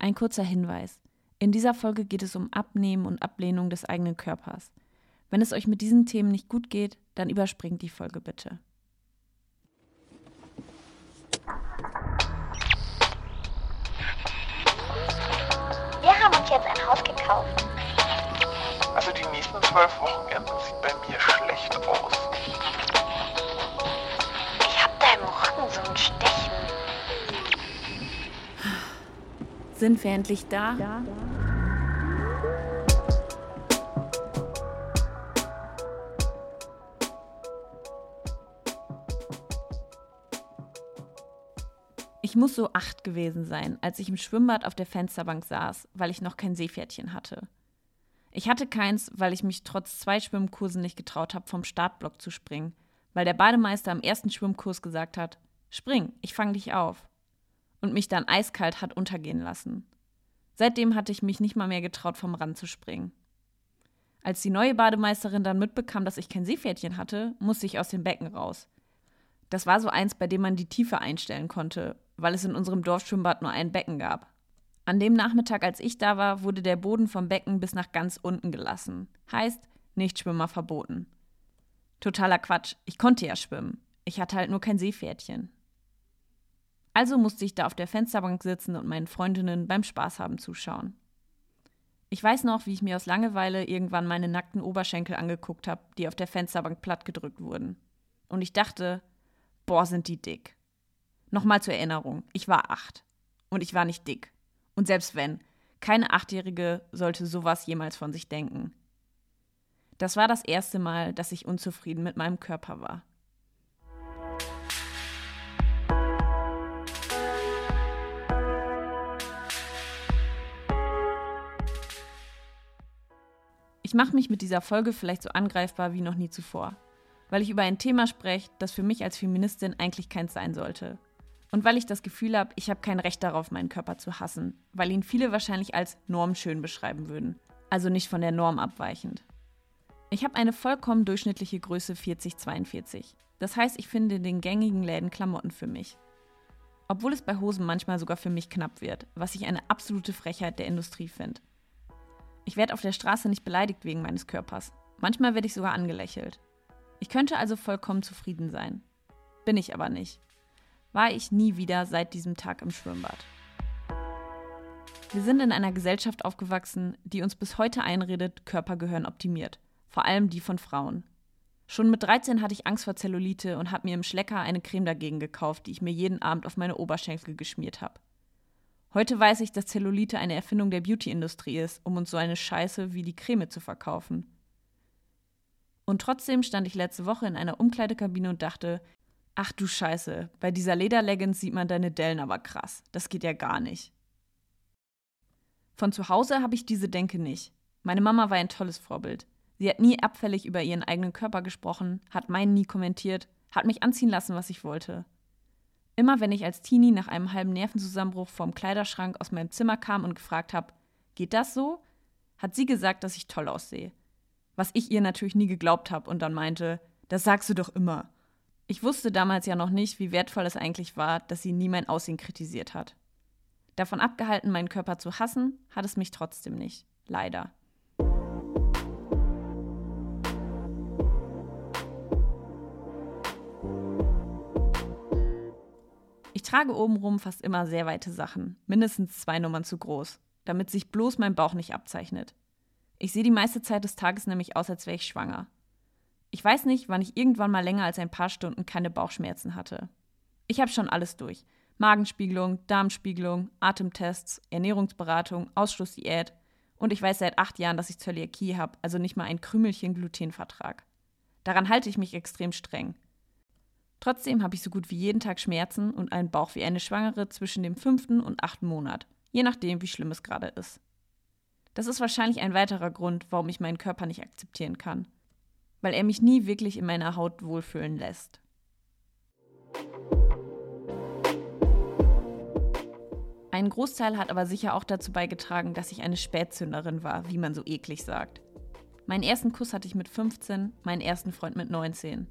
Ein kurzer Hinweis. In dieser Folge geht es um Abnehmen und Ablehnung des eigenen Körpers. Wenn es euch mit diesen Themen nicht gut geht, dann überspringt die Folge bitte. Wir haben uns jetzt ein Haus gekauft. Also die nächsten zwölf Wochenenden sieht bei mir schlecht aus. Ich hab da im Rücken so ein Stechen. Sind wir endlich da? Ja. Ich muss so acht gewesen sein, als ich im Schwimmbad auf der Fensterbank saß, weil ich noch kein Seepferdchen hatte. Ich hatte keins, weil ich mich trotz zwei Schwimmkursen nicht getraut habe, vom Startblock zu springen, weil der Bademeister am ersten Schwimmkurs gesagt hat: Spring, ich fang dich auf. Und mich dann eiskalt hat untergehen lassen. Seitdem hatte ich mich nicht mal mehr getraut, vom Rand zu springen. Als die neue Bademeisterin dann mitbekam, dass ich kein Seepferdchen hatte, musste ich aus dem Becken raus. Das war so eins, bei dem man die Tiefe einstellen konnte, weil es in unserem Dorfschwimmbad nur ein Becken gab. An dem Nachmittag, als ich da war, wurde der Boden vom Becken bis nach ganz unten gelassen. Heißt, Nichtschwimmer verboten. Totaler Quatsch. Ich konnte ja schwimmen. Ich hatte halt nur kein Seepferdchen. Also musste ich da auf der Fensterbank sitzen und meinen Freundinnen beim Spaß haben zuschauen. Ich weiß noch, wie ich mir aus Langeweile irgendwann meine nackten Oberschenkel angeguckt habe, die auf der Fensterbank plattgedrückt wurden. Und ich dachte, boah, sind die dick. Nochmal zur Erinnerung, ich war acht. Und ich war nicht dick. Und selbst wenn, keine Achtjährige sollte sowas jemals von sich denken. Das war das erste Mal, dass ich unzufrieden mit meinem Körper war. Ich mache mich mit dieser Folge vielleicht so angreifbar wie noch nie zuvor, weil ich über ein Thema spreche, das für mich als Feministin eigentlich keins sein sollte. Und weil ich das Gefühl habe, ich habe kein Recht darauf, meinen Körper zu hassen, weil ihn viele wahrscheinlich als normschön beschreiben würden, also nicht von der Norm abweichend. Ich habe eine vollkommen durchschnittliche Größe 40-42. Das heißt, ich finde in den gängigen Läden Klamotten für mich. Obwohl es bei Hosen manchmal sogar für mich knapp wird, was ich eine absolute Frechheit der Industrie finde. Ich werde auf der Straße nicht beleidigt wegen meines Körpers. Manchmal werde ich sogar angelächelt. Ich könnte also vollkommen zufrieden sein. Bin ich aber nicht war ich nie wieder seit diesem Tag im Schwimmbad. Wir sind in einer Gesellschaft aufgewachsen, die uns bis heute einredet, Körper gehören optimiert, vor allem die von Frauen. Schon mit 13 hatte ich Angst vor Zellulite und habe mir im Schlecker eine Creme dagegen gekauft, die ich mir jeden Abend auf meine Oberschenkel geschmiert habe. Heute weiß ich, dass Zellulite eine Erfindung der Beauty-Industrie ist, um uns so eine Scheiße wie die Creme zu verkaufen. Und trotzdem stand ich letzte Woche in einer Umkleidekabine und dachte, Ach du Scheiße, bei dieser Lederleggings sieht man deine Dellen aber krass. Das geht ja gar nicht. Von zu Hause habe ich diese Denke nicht. Meine Mama war ein tolles Vorbild. Sie hat nie abfällig über ihren eigenen Körper gesprochen, hat meinen nie kommentiert, hat mich anziehen lassen, was ich wollte. Immer wenn ich als Teenie nach einem halben Nervenzusammenbruch vorm Kleiderschrank aus meinem Zimmer kam und gefragt habe, geht das so? hat sie gesagt, dass ich toll aussehe. Was ich ihr natürlich nie geglaubt habe und dann meinte, das sagst du doch immer. Ich wusste damals ja noch nicht, wie wertvoll es eigentlich war, dass sie nie mein Aussehen kritisiert hat. Davon abgehalten, meinen Körper zu hassen, hat es mich trotzdem nicht. Leider. Trage obenrum fast immer sehr weite Sachen, mindestens zwei Nummern zu groß, damit sich bloß mein Bauch nicht abzeichnet. Ich sehe die meiste Zeit des Tages nämlich aus, als wäre ich schwanger. Ich weiß nicht, wann ich irgendwann mal länger als ein paar Stunden keine Bauchschmerzen hatte. Ich habe schon alles durch. Magenspiegelung, Darmspiegelung, Atemtests, Ernährungsberatung, Ausschlussdiät und ich weiß seit acht Jahren, dass ich Zöliakie habe, also nicht mal ein Krümelchen Glutenvertrag. Daran halte ich mich extrem streng. Trotzdem habe ich so gut wie jeden Tag Schmerzen und einen Bauch wie eine Schwangere zwischen dem fünften und achten Monat, je nachdem, wie schlimm es gerade ist. Das ist wahrscheinlich ein weiterer Grund, warum ich meinen Körper nicht akzeptieren kann weil er mich nie wirklich in meiner Haut wohlfühlen lässt. Ein Großteil hat aber sicher auch dazu beigetragen, dass ich eine Spätzünderin war, wie man so eklig sagt. Meinen ersten Kuss hatte ich mit 15, meinen ersten Freund mit 19.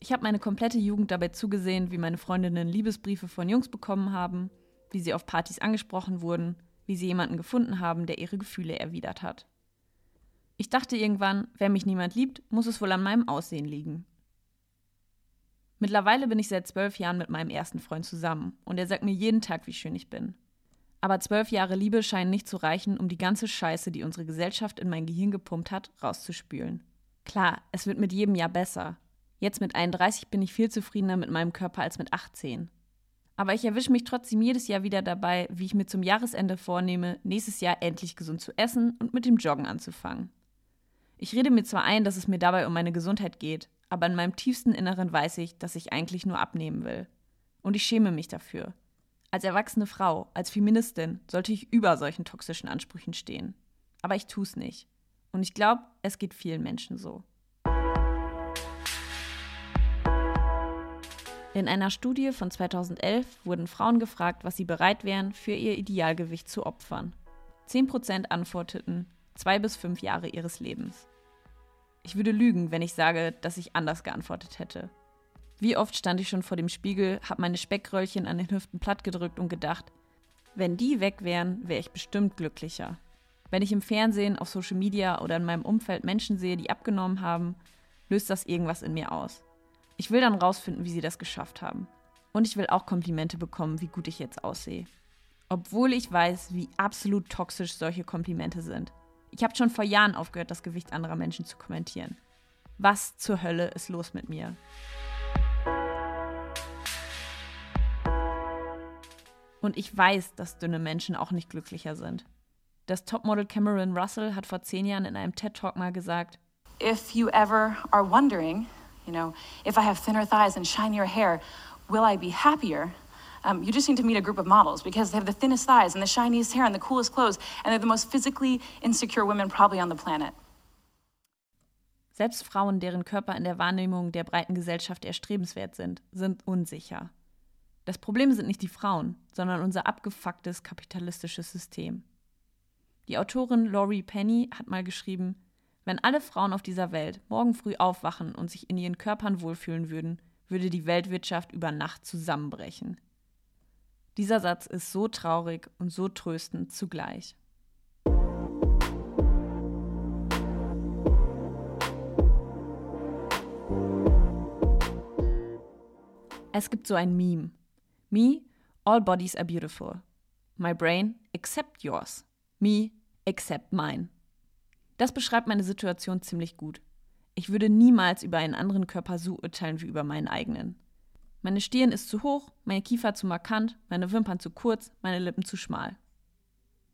Ich habe meine komplette Jugend dabei zugesehen, wie meine Freundinnen Liebesbriefe von Jungs bekommen haben, wie sie auf Partys angesprochen wurden, wie sie jemanden gefunden haben, der ihre Gefühle erwidert hat. Ich dachte irgendwann, wenn mich niemand liebt, muss es wohl an meinem Aussehen liegen. Mittlerweile bin ich seit zwölf Jahren mit meinem ersten Freund zusammen und er sagt mir jeden Tag, wie schön ich bin. Aber zwölf Jahre Liebe scheinen nicht zu reichen, um die ganze Scheiße, die unsere Gesellschaft in mein Gehirn gepumpt hat, rauszuspülen. Klar, es wird mit jedem Jahr besser. Jetzt mit 31 bin ich viel zufriedener mit meinem Körper als mit 18. Aber ich erwische mich trotzdem jedes Jahr wieder dabei, wie ich mir zum Jahresende vornehme, nächstes Jahr endlich gesund zu essen und mit dem Joggen anzufangen. Ich rede mir zwar ein, dass es mir dabei um meine Gesundheit geht, aber in meinem tiefsten Inneren weiß ich, dass ich eigentlich nur abnehmen will. Und ich schäme mich dafür. Als erwachsene Frau, als Feministin sollte ich über solchen toxischen Ansprüchen stehen. Aber ich tue es nicht. Und ich glaube, es geht vielen Menschen so. In einer Studie von 2011 wurden Frauen gefragt, was sie bereit wären, für ihr Idealgewicht zu opfern. 10% antworteten zwei bis fünf Jahre ihres Lebens. Ich würde lügen, wenn ich sage, dass ich anders geantwortet hätte. Wie oft stand ich schon vor dem Spiegel, habe meine Speckröllchen an den Hüften plattgedrückt und gedacht, wenn die weg wären, wäre ich bestimmt glücklicher. Wenn ich im Fernsehen, auf Social Media oder in meinem Umfeld Menschen sehe, die abgenommen haben, löst das irgendwas in mir aus. Ich will dann rausfinden, wie sie das geschafft haben. Und ich will auch Komplimente bekommen, wie gut ich jetzt aussehe. Obwohl ich weiß, wie absolut toxisch solche Komplimente sind. Ich habe schon vor Jahren aufgehört, das Gewicht anderer Menschen zu kommentieren. Was zur Hölle ist los mit mir? Und ich weiß, dass dünne Menschen auch nicht glücklicher sind. Das Topmodel Cameron Russell hat vor zehn Jahren in einem TED-Talk mal gesagt: If you ever are wondering You know, if I have thinner thighs and shinier hair, will I be happier? Um, you just need to meet a group of models because they have the thinnest thighs and the shiniest hair and the coolest clothes, and they're the most physically insecure women probably on the planet. Selbst Frauen, deren Körper in der Wahrnehmung der breiten Gesellschaft erstrebenswert sind, sind unsicher. Das Problem sind nicht die Frauen, sondern unser abgefucktes kapitalistisches System. Die Autorin Laurie Penny hat mal geschrieben, wenn alle Frauen auf dieser Welt morgen früh aufwachen und sich in ihren Körpern wohlfühlen würden, würde die Weltwirtschaft über Nacht zusammenbrechen. Dieser Satz ist so traurig und so tröstend zugleich. Es gibt so ein Meme. Me, all bodies are beautiful. My brain, except yours. Me, except mine. Das beschreibt meine Situation ziemlich gut. Ich würde niemals über einen anderen Körper so urteilen wie über meinen eigenen. Meine Stirn ist zu hoch, meine Kiefer zu markant, meine Wimpern zu kurz, meine Lippen zu schmal.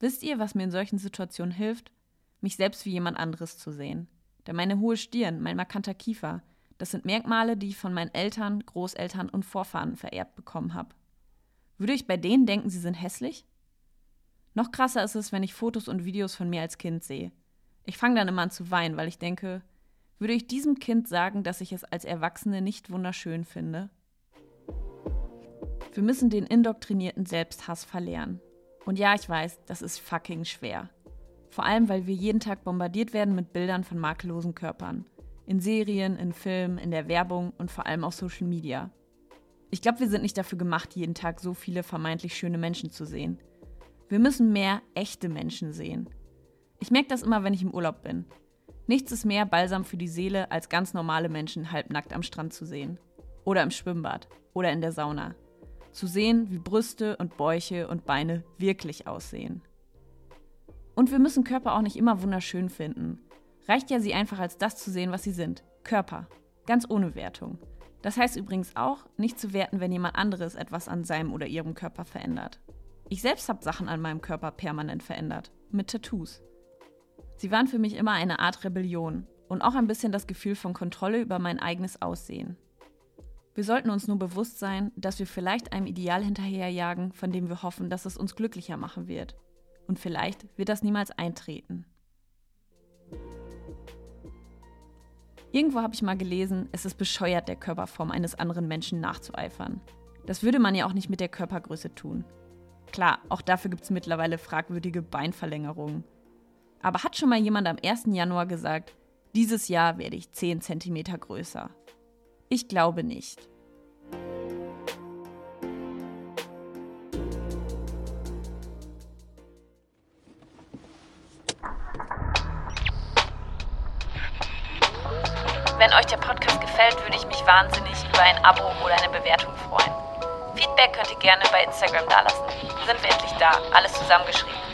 Wisst ihr, was mir in solchen Situationen hilft? Mich selbst wie jemand anderes zu sehen. Denn meine hohe Stirn, mein markanter Kiefer, das sind Merkmale, die ich von meinen Eltern, Großeltern und Vorfahren vererbt bekommen habe. Würde ich bei denen denken, sie sind hässlich? Noch krasser ist es, wenn ich Fotos und Videos von mir als Kind sehe. Ich fange dann immer an zu weinen, weil ich denke, würde ich diesem Kind sagen, dass ich es als Erwachsene nicht wunderschön finde? Wir müssen den indoktrinierten Selbsthass verlernen. Und ja, ich weiß, das ist fucking schwer. Vor allem, weil wir jeden Tag bombardiert werden mit Bildern von makellosen Körpern. In Serien, in Filmen, in der Werbung und vor allem auf Social Media. Ich glaube, wir sind nicht dafür gemacht, jeden Tag so viele vermeintlich schöne Menschen zu sehen. Wir müssen mehr echte Menschen sehen. Ich merke das immer, wenn ich im Urlaub bin. Nichts ist mehr Balsam für die Seele, als ganz normale Menschen halbnackt am Strand zu sehen. Oder im Schwimmbad. Oder in der Sauna. Zu sehen, wie Brüste und Bäuche und Beine wirklich aussehen. Und wir müssen Körper auch nicht immer wunderschön finden. Reicht ja, sie einfach als das zu sehen, was sie sind. Körper. Ganz ohne Wertung. Das heißt übrigens auch, nicht zu werten, wenn jemand anderes etwas an seinem oder ihrem Körper verändert. Ich selbst habe Sachen an meinem Körper permanent verändert. Mit Tattoos. Sie waren für mich immer eine Art Rebellion und auch ein bisschen das Gefühl von Kontrolle über mein eigenes Aussehen. Wir sollten uns nur bewusst sein, dass wir vielleicht einem Ideal hinterherjagen, von dem wir hoffen, dass es uns glücklicher machen wird. Und vielleicht wird das niemals eintreten. Irgendwo habe ich mal gelesen, es ist bescheuert, der Körperform eines anderen Menschen nachzueifern. Das würde man ja auch nicht mit der Körpergröße tun. Klar, auch dafür gibt es mittlerweile fragwürdige Beinverlängerungen aber hat schon mal jemand am 1. Januar gesagt, dieses Jahr werde ich 10 cm größer? Ich glaube nicht. Wenn euch der Podcast gefällt, würde ich mich wahnsinnig über ein Abo oder eine Bewertung freuen. Feedback könnt ihr gerne bei Instagram dalassen. Sind wir endlich da? Alles zusammengeschrieben.